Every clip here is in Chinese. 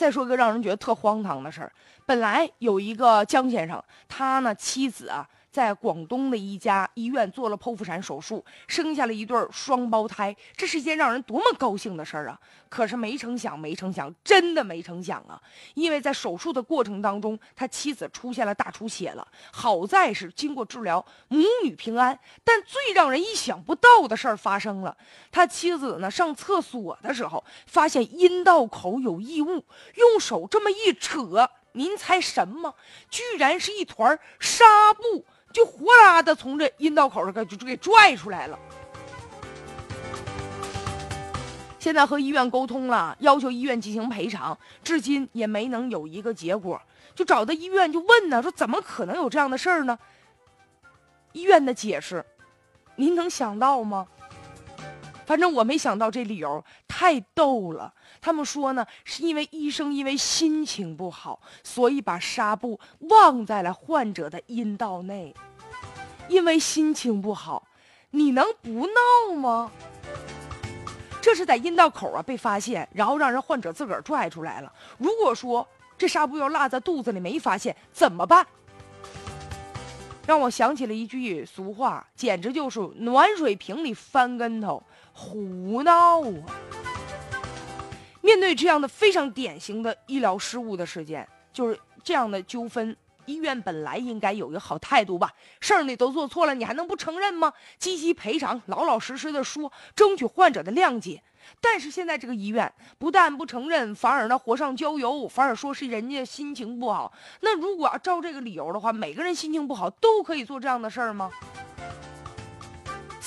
再说个让人觉得特荒唐的事儿，本来有一个江先生，他呢妻子啊。在广东的一家医院做了剖腹产手术，生下了一对双胞胎，这是一件让人多么高兴的事儿啊！可是没成想，没成想，真的没成想啊！因为在手术的过程当中，他妻子出现了大出血了，好在是经过治疗，母女平安。但最让人意想不到的事儿发生了，他妻子呢上厕所的时候，发现阴道口有异物，用手这么一扯，您猜什么？居然是一团纱布。就呼啦的从这阴道口上给就给拽出来了。现在和医院沟通了，要求医院进行赔偿，至今也没能有一个结果。就找到医院就问呢，说怎么可能有这样的事儿呢？医院的解释，您能想到吗？反正我没想到这理由太逗了。他们说呢，是因为医生因为心情不好，所以把纱布忘在了患者的阴道内。因为心情不好，你能不闹吗？这是在阴道口啊被发现，然后让人患者自个儿拽出来了。如果说这纱布要落在肚子里没发现，怎么办？让我想起了一句俗话，简直就是暖水瓶里翻跟头。胡闹啊！面对这样的非常典型的医疗失误的事件，就是这样的纠纷，医院本来应该有一个好态度吧？事儿你都做错了，你还能不承认吗？积极赔偿，老老实实的说，争取患者的谅解。但是现在这个医院不但不承认，反而呢火上浇油，反而说是人家心情不好。那如果要照这个理由的话，每个人心情不好都可以做这样的事儿吗？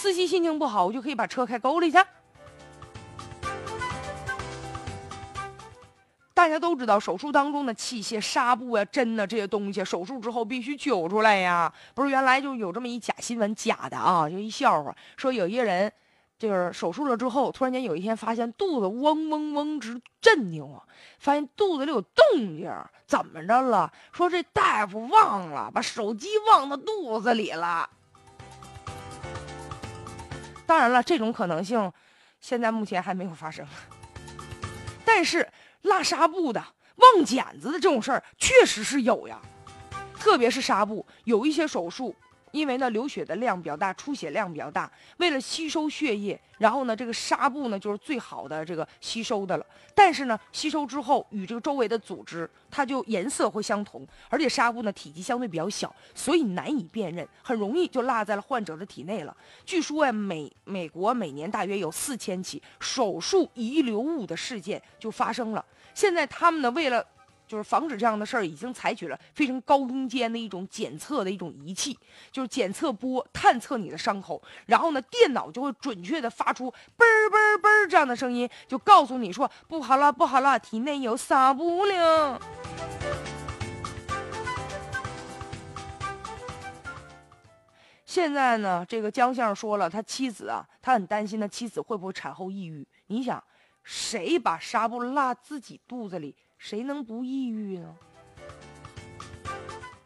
司机心情不好，我就可以把车开沟里去。大家都知道，手术当中的器械、纱布啊、针呐这些东西，手术之后必须揪出来呀。不是原来就有这么一假新闻，假的啊，就一笑话，说有一个人，就是手术了之后，突然间有一天发现肚子嗡嗡嗡直震扭啊，发现肚子里有动静，怎么着了？说这大夫忘了把手机忘到肚子里了。当然了，这种可能性，现在目前还没有发生。但是拉纱布的、忘剪子的这种事儿，确实是有呀。特别是纱布，有一些手术。因为呢，流血的量比较大，出血量比较大，为了吸收血液，然后呢，这个纱布呢就是最好的这个吸收的了。但是呢，吸收之后与这个周围的组织，它就颜色会相同，而且纱布呢体积相对比较小，所以难以辨认，很容易就落在了患者的体内了。据说呀，美美国每年大约有四千起手术遗留物的事件就发生了。现在他们呢，为了就是防止这样的事儿，已经采取了非常高精尖的一种检测的一种仪器，就是检测波探测你的伤口，然后呢，电脑就会准确的发出嘣儿嘣儿嘣儿这样的声音，就告诉你说不好了，不好了，体内有纱布了。现在呢，这个江先生说了，他妻子啊，他很担心他妻子会不会产后抑郁。你想，谁把纱布落自己肚子里？谁能不抑郁呢？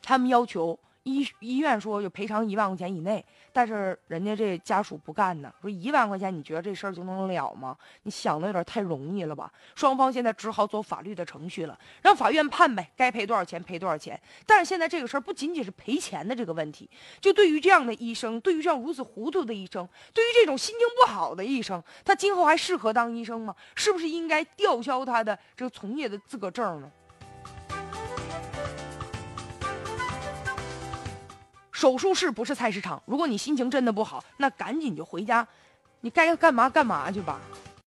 他们要求医医院说就赔偿一万块钱以内，但是人家这家属不干呢，说一万块钱你觉得这事儿就能了吗？你想的有点太容易了吧？双方现在只好走法律的程序了，让法院判呗，该赔多少钱赔多少钱。但是现在这个事儿不仅仅是赔钱的这个问题，就对于这样的医生，对于这样如此糊涂的医生，对于这种心情不好的医生，他今后还适合当医生吗？是不是应该吊销他的这个从业的资格证呢？手术室不是菜市场，如果你心情真的不好，那赶紧就回家，你该干嘛干嘛去吧。